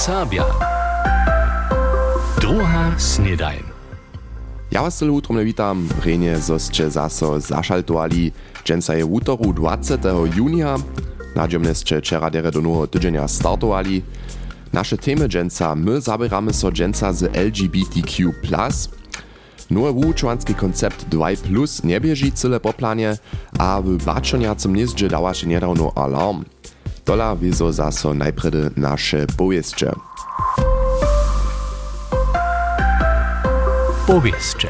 Serbia. Druga snedajn. Ja was tyle utromne witam, renie zosće zaso zašaltovali, dženca je v útoru 20. junija, nadziomne ste čera dere do noho tydzienia startovali. Naše temy dženca, my zabieramy so dženca z LGBTQ+, Nowy wučovanski koncept 2 plus nie bieži cyle po a w bačoniacom niezdźe dała się niedawno alarm. Dola wiezo zaso najpredy nasze powieście. Powieście.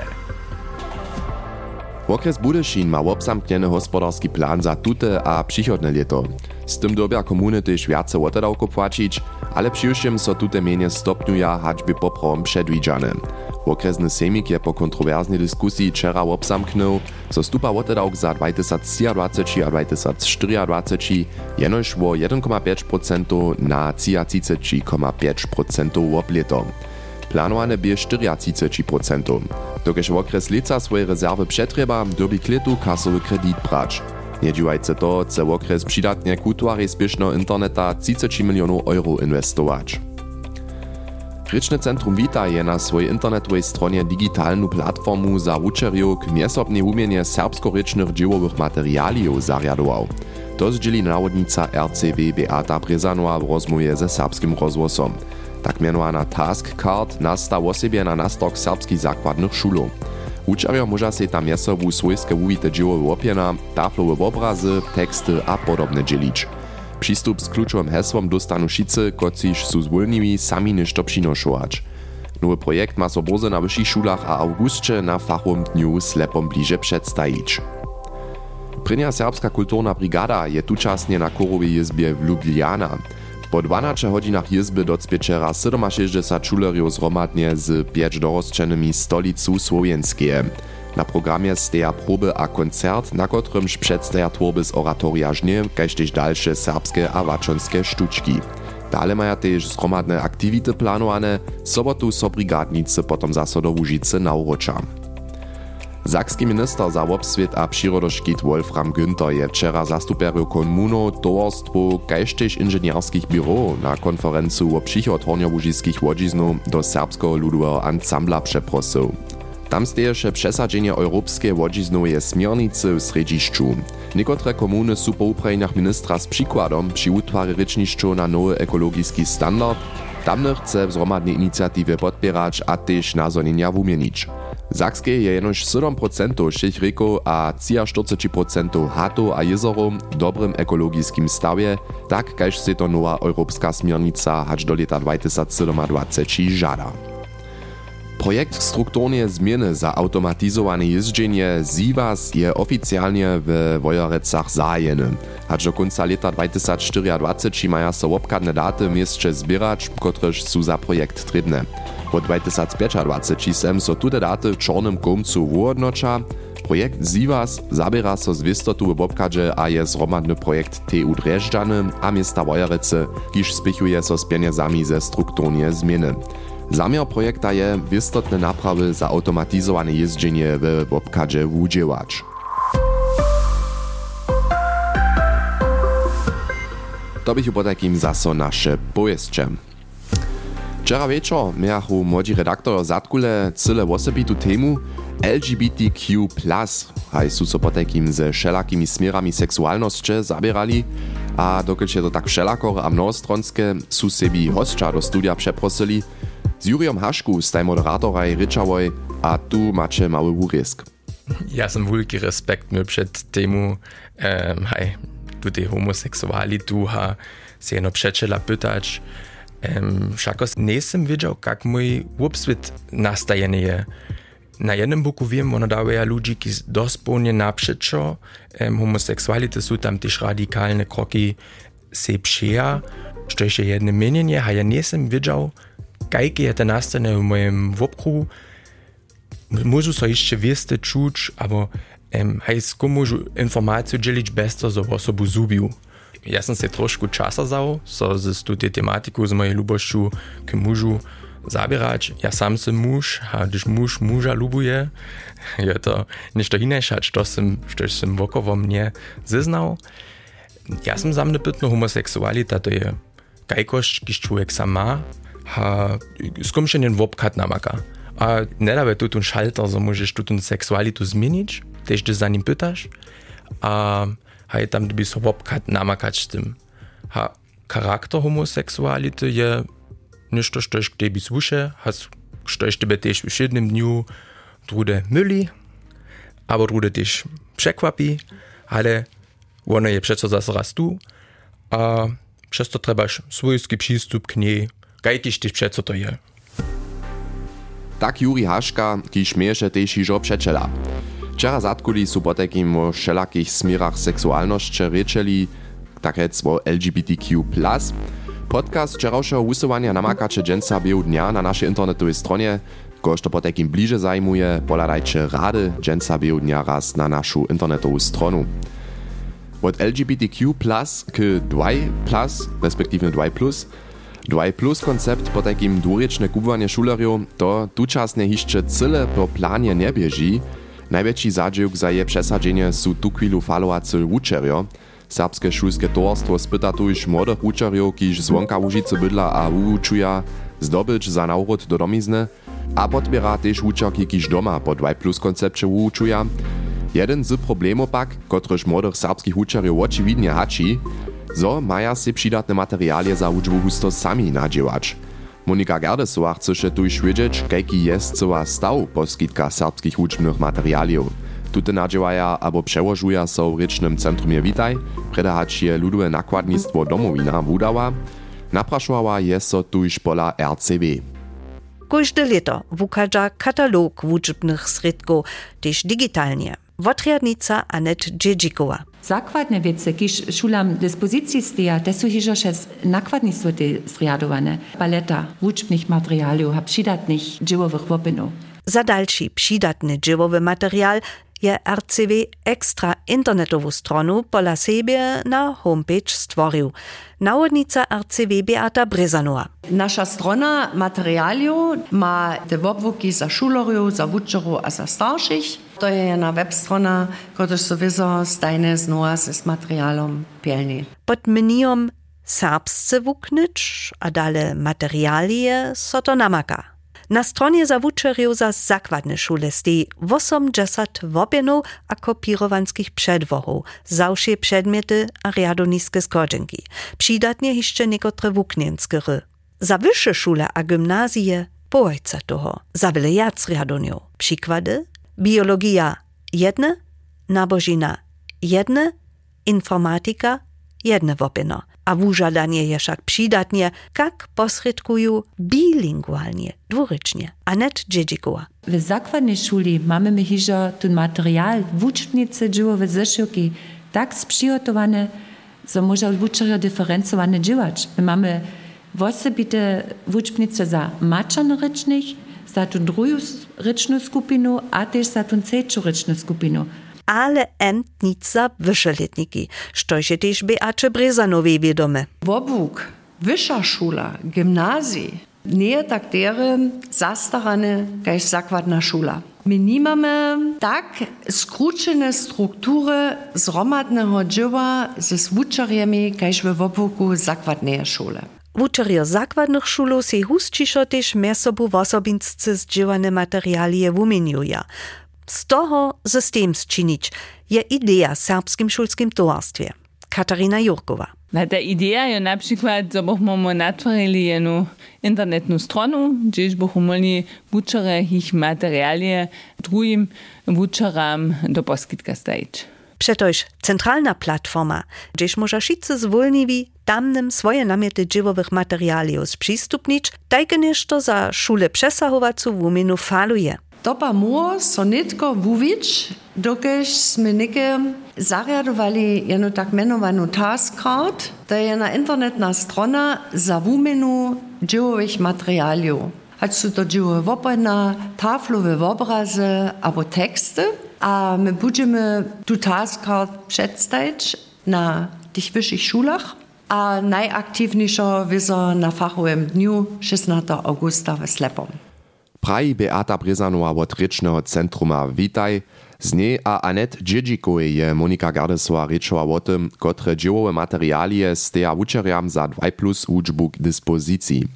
Okres Budešin ma obsamknieny hospodarski plan za tute a przychodne lieto. Z tym dobia komuny też wiace łotodawko płacić, ale przyjściem so tute mienie stopniuja haćby poprom przedwidziane. Okresny semik je po kontrowerznej dyskusji wczera obsamknął, so stupa łotodawk za 2023 a 2024 jenoż o 1,5% na 33,5% oblieto. Planowane bie 34%. Dokež okres lica swoje rezerwy przetreba, dobi klitu kasowy kredit brać. Nie dziwajcie to, chce okres przydatnie kultury spieszno interneta 30 milionów euro inwestować. Ryczne Centrum Vita je na swojej internetowej stronie digitalną platformu za uczeriów k miesobnej umienie serbsko-rycznych dziełowych materialiów zariadował. To zdzieli nawodnica RCW Beata Brezanowa w rozmowie ze serbskim rozgłosom. Tak mianowana Task Card nasta osobie na nastok serbskich zakładnych szulów. Uczerjo może się tam miesowu swojskie uwite dzieło opiena, taflowe obrazy, teksty a podobne dzielić. Przystup z kluczowym hesłom dostanu wszyscy, kociż są zwolniwi sami niż to przynoszować. Nowy projekt ma so na wyższych szulach a augustcze na fachowym dniu slepom bliže przedstawić. Prynja serbska kulturna brigada je tučasnie na korowej jezbie w Ljubljana. Po 12 hodzinach jezby docpieczera 67 čulerjów zromadnie z 5 dorosčenymi stolicu Słowenskie. Na programie steja proby a koncert, na kotrymż przedstaja tworby z oratoria żnie, dalsze serbskie a waczonskie sztuczki. Dale maja też zromadne aktivity planowane, sobotu so brigadnicy potom zaso do Łużycy na urocza. Sakski minister za obsvět a přirodoškit Wolfram Günther je včera zastuperju komuno, towarstwo, kaž tež inženjerskich biro na konferencu o přichod hornjobužiskich łodziznów do serbskiego ludowego ansambla przeprosil. Tam steješe přesadzenie europskie łodziznowe smiernicy w središću. Niekotre komuny su po uprajeniach ministra z przykładom przy utwarze ryczniszczu na nowy ekologiski standard, tamne chce wzromadne inicjatywy podpierać a też nazonienia wumienić. Sakskie je jenož 7% všech rieków a 43% hatów a jezorów w dobrym ekologiskim stawie, tak kaž se to nowa europejska smiernica hać do lata 2027 żada. Projekt strukturnie zmiany za automatyzowane jeżdżenie ZIVAS je oficjalnie w Wojorecach zajeny. Hać do końca lata 2024 mają so obkadne daty mieście zbierać, kotreż są za projekt trybne. Od 2025 sem so tude daty w czarnym komcu wyodnocza. Projekt ZIVAS zabiera so z wystotu w obkadzie a je zromadny projekt TU Dreżdżany a miasta Wojerece, kiż spichuje so z pieniędzami ze strukturnie zmiany. Zamiar projekta je istotne naprawy za automatyzowane jeżdżenie w obkadzie wudziełać. To bych po takim zaso nasze pojeszcze. Miachu młodzi redaktor Zatkule cyle osobitu temu LGBTQ+, haj su so po takim ze wszelakimi smierami seksualności zabierali, a dokud się to tak wszelakor a mnohostronskie su sebi hostcza do studia przeprosili, z Juriom Haszku staj moderatoraj ryczałoj, a tu macie mały. Ja sam wielki respekt my przed temu, um, hej, tutaj homoseksualitu, ha, se jedno przeczela pytać, um, všako nisem wiedział, jak mój obswit nastajeny je. Na jednym boku wiem, ono daje ludzi, ki dospełnie naprzeczo um, homoseksuality są tam też kroki se przyja, što je jedno a ja nisem wiedział, kajki je to nastane w moim wopkrugu. Może so jeszcze wieste czuć, albo um, hej, skomu informację dzielić bez to, że osobu zubił. Ja sam se trošku časa vzal, so z tu tematiku, z mojej ljubošću k mužu zabierać. Ja sam sam muž, a když muž muža lubuje, je to nešto inejša, što sam, što sam wokoło mnie zeznał. Ja sam za mnie pytno homoseksualita, to je kajkość, kiż człowiek sam ma, ha skomšenjen wopkat namaka. A nie daje tu ten szalter, że możesz tu ten seksualitu zmienić, też ty za nim pytasz, a haj tam by so wopkat namakać tym. Ha charakter homoseksuality je ništo, što k tebi sluše, has, što tebe też w jednym dniu drude myli, albo drude też przekwapi, ale ono je přeco zase raz tu a przez to trebaš svojski přístup k nej, kajkiž tyž přeco to je. Tak Juri Haška, kiž mieše tež ižo přečela. Včera zatkuli su po takim o všelakých smirach seksualnosće rečeli, takec o LGBTQ+. Podcast včerajšieho usuwania namakače dženca biehu dnia na naszej internetowej stronie, kož to po bliže zajmuje, poladajcie rady dženca biehu dnia raz na naszą internetową stronu. Od LGBTQ k 2 plus, respektive 2 plus, 2 plus koncept po takim dwurečne kubowanie šulerjov to tučasne hišće cyle po planie nie bieži. Najväčší zadžiuk za je přesadzenie sú tu chvíľu falovací učerjo. Serbske šulske towarstwo spyta tu już młodych učerjov, kiž zvonka Łužice bydla a uwučuja, zdobyć za naurod do domizny, a podbiera też učerki, kiž doma po 2 plus koncepcie uwučuja, Jeden z problemów pak, kotryż młodych serbskich uczerów oczyvidnie hači, zo maja si przydatne materialie za uczbu husto sami nadziewać. Monika Gerdesowa chce tu już wiedzieć, jaki jest cała staw poskitka serbskich uczbnych materialiów. Tute nadziewaja albo przełożuja so w rycznym centrumie Witaj, predahać je ludowe nakładnictwo domowina wudała, napraszowała jest so tu pola RCW. Każde leto wukaża katalog wuczbnych sredków, też digitalnie. Wotriadnica Anet Dżedżikowa. Zakładne wiece, kiż szulam dyspozycji steja, te są hiżo przez nakładnictwo zriadowane. Paleta wuczbnych materialiów, a przydatnych dziełowych wopinów. Za dalszy przydatny dziełowy materiał je RCW ekstra internetową stronę pola siebie na homepage stworzył. Nawodnica RCW Beata Brezanowa. Nasza strona materialiów ma te wobwoki za szulorów, za wuczerów a za starszych. To je jedna webstrona, która sowieso stajne znowa z materialom pielni. Pod meniom serbsce wuknyć, a dale materialie so to namaka. Na stronie za wuczerów za zakładne szule stoi 80 wopionów a kopirowanskich przedwochów, zawsze przedmioty a riadoniskie skodzenki. Przydatnie jeszcze niektóre wuknienskie ry. Za wyższe szule a gimnazje połojca toho, za wiele jac riadoniów. Przykłady? Biologia jedne, nabožina jedne, informatika jedne wopino. A wużadanie je však przydatnie, jak posredkują bilingualnie, dwurycznie. Anet Dżedzikowa. W zakładnej szuli mamy my hiżo ten materiał wuczbnicy dziełowe zeszyki tak sprzygotowane, że może wuczerio dyferencowane działać. My mamy osobite wuczbnice za maczanrycznych, za tu druhú rečnú skupinu a tiež za tu trzecią rečnú skupinu. Ale entnica wyższoletniki, što się też Beacze Brezanowej wiadome. Wobłuk, wyższa szula, gimnazji, nie tak dere zastarane, jak zakładna szula. My nie mamy tak skrócone struktury zromadnego dzieła ze zwuczariami, jak w wobłuku zakładnej szule. Wučerjo zakładnych szulów se husčišo też mez sobu wosobinscy zdziewane materialie wumieniuja. Z toho system zczynić je idea serbskim szulskim towarstwie. Katarina Jurkowa. Na ta idea je na przykład, że jedną internetną stronę, gdzieś byśmy mogli ich materialie drugim wuczeram do poskitka stawić. Przetoż centralna platforma, gdzieś może wszyscy zwolniwi tamnym swoje namioty dziewowych materialiów sprzystupnić, tak to za szule przesahowacą w umieniu faluje. To pa mu so nitko wuwić, dokež sme neke zariadovali jednu tak menovanú task card, to je jedna internetná strona za vumenu dziełowych materialiów. Ať sú to dziełowe wopena, taflowe obrazy albo teksty, a my będziemy tu task card przedstawić na tych wyższych szulach, a najaktywniejszo wiedzą na fachowym dniu 16 augusta w Slepom. Praji Beata Brezanowa od Rycznego Centruma Witaj. Z niej a Anet Dźidźikowej je Monika Gardesova rečova o tym, kotre dziełowe materialie steja wučerjam za 2 plus uczbu k dyspozycji.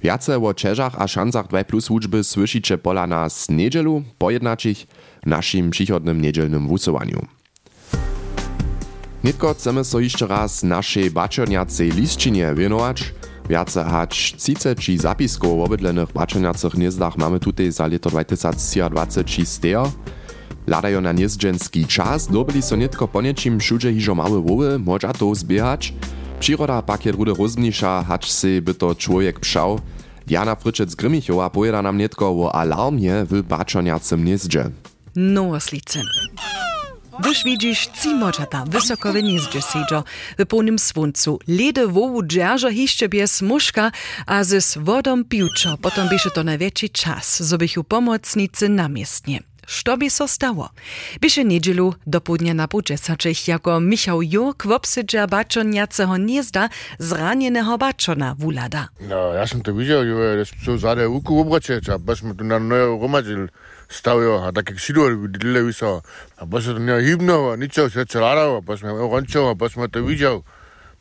Wiace o čežach a šancach 2 plus uczby słyszycie pola nas niedzielu pojednačich w naszym przychodnym niedzielnym wusowaniu. Nitko chcemy so jeszcze raz naszej baczerniacej listčinie wienować. Wiace hać 30 zapisków w obydlenych baczerniacych niezdach mamy tutaj za leto 2023 stejo. Ladajo na niezdźenski czas, dobili so nitko po niečim všude hižo małe woły, moža to zbiehać. Przyroda pak je drude rozmnisza, hać si by to człowiek pszał. Jana Fryczec Grymichowa pojeda nam nitko o alarmie w baczerniacym niezdźe. No, Oslice. Wyż widzisz cimoczata wysoko w gnieździe siedzą, w pełnym słońcu. Ledy wołu dzierża hiszcze bez muszka, a z wodą piłczo. Potem biesze to największy czas, żebyś u pomocnicy namiestnie. Što by so stało? Bieše niedzielu do południa na budżesaczych jako Michał Jurk w obsydża baczoniacego gniezda zranienego baczona wulada. No, ja sam to widział, że są zade uku obracieć, a byśmy tu na nowe romadzil stavio, a tak jak sidur, televizor, a pa se to nije himnovo, ničo se celaravo, pa smo rončovo, pa smo to vidjeli.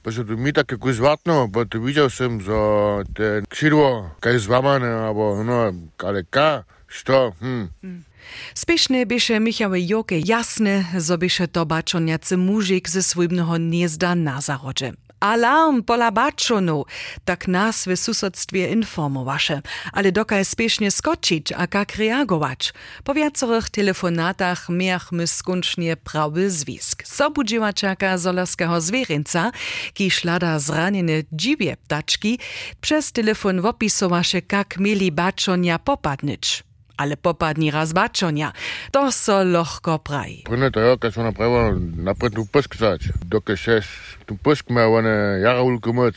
Pa se mi tako kako izvatno, pa te vidjel sem za te kširvo, kaj zvamane, abo no, kaleka, što, hm. Mm. Spešne biše Michały Joke jasne, zo biše to baczoniacy muzik ze swojnego gniezda na zachodzie. Alarm pola baczonu, tak nas w susodstwie informowaše, ale dokaj spiesznie skoczyć, a jak reagować. Po wiacorych telefonatach miachmy skuncznie prawy zwisk. Sobudziłaczaka zolarskiego zwierzęca, ki szlada zraniene dziwie ptaczki, przez telefon opisowaše, jak mieli baczonia popadnyć ale popadni raz baczonia. To so lohko praj. Prine to jo, kad smo napravili napred tu pusk zać, dokaj še tu pusk ma one jara ulku moc.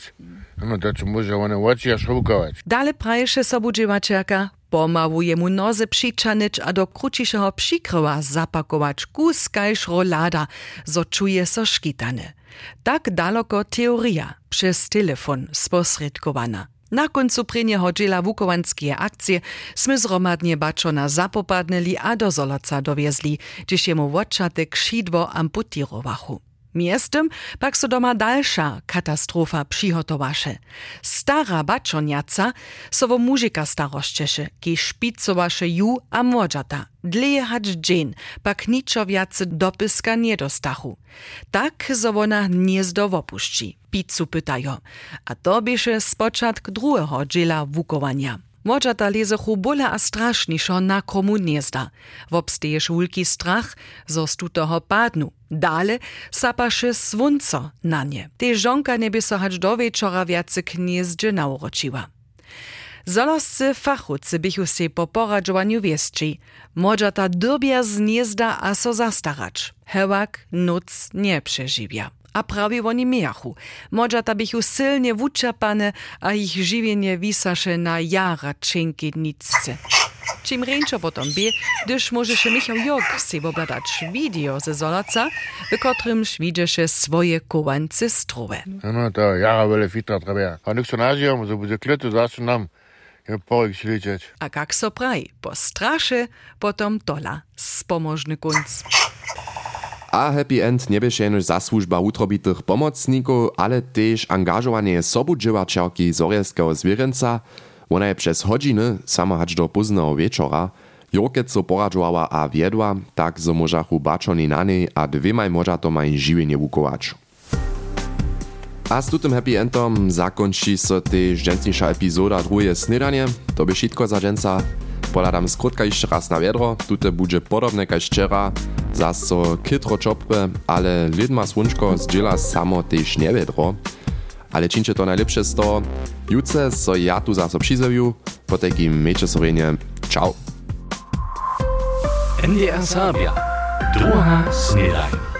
No to co może one oči a šrukować. Dale praješe sobudziłaczaka, pomałuje mu noze přičanič a do kručišeho přikryła zapakować kus kajż rolada, zo czuje so szkitane. Tak daleko teoria przez telefon sposredkowana. Na koncu prenieho džela vukovanskie akcie sme zromadne bačona zapopadnili a do Zolaca doviezli, kdež jemu vočatek šidvo amputirovachu. Miestem pak so doma dalsza katastrofa przygotowaše. Stara baczoniaca so wo muzyka staroszczesze, ki szpicowaše ju a młodzata. Dleje hać dżin, pak niczo wiacy dopyska nie dostachu. Tak so wona gniezdo wopuści. Pizzu pytajo. A to bieše spočatk drugiego dżela wukowania. Młodzata lezechu bóle a straszniszo na komu gniezda. Wobstejesz ulki strach, zo z padnu. Dale sapaše svunco na nie. Te żonka nie by so hać do wieczora wiacy gniezdże nauročiła. Zoloscy fachucy bychu se po poradżowaniu wieszczy. Młodzata dobia z gniezda a so zastaracz. Hełak noc nie przeżywia. A prawie oni miachu. Młodzata bychu silnie wuczapane, a ich żywienie wisasze na jara činkidnicce. Czym ręczo potom bie, gdyż może się Michał Jok sebo bladać video ze Zolaca, w którym widziesze swoje kowance strowe. No to jara wiele fitra treba. A nikt so nažijemo, da bude kletu zasu nam je porek šličeć. A kak so praj, po straše, potom tola, spomożny kunc. A happy end nie bieše jenož zasłużba utrobitych pomocników, ale też angażowanie sobudziewaczarki Zorjewskiego zwierzęca, Ona je przez godziny, sama do późnego wieczora, Jorkec so poradżowała a wiedła, tak zo możachu baczoni na niej, a dwiemaj może to maj żywienie wukować. A z tutym happy endom zakończy so też dżęsniejsza epizoda drugie snedanie. To by wszystko za dżęca. Poladam skrótka jeszcze raz na wiedro, tute będzie podobne jak wczera, zas so kytro czopy, ale lidma słonczko zdziela samo też nie wiedro. Ale činče to najlepše sto. Jutce so ja tu za Sobšizevju, potek im meče Slovenije. Čau! NDR Sabia. Druga snedajna.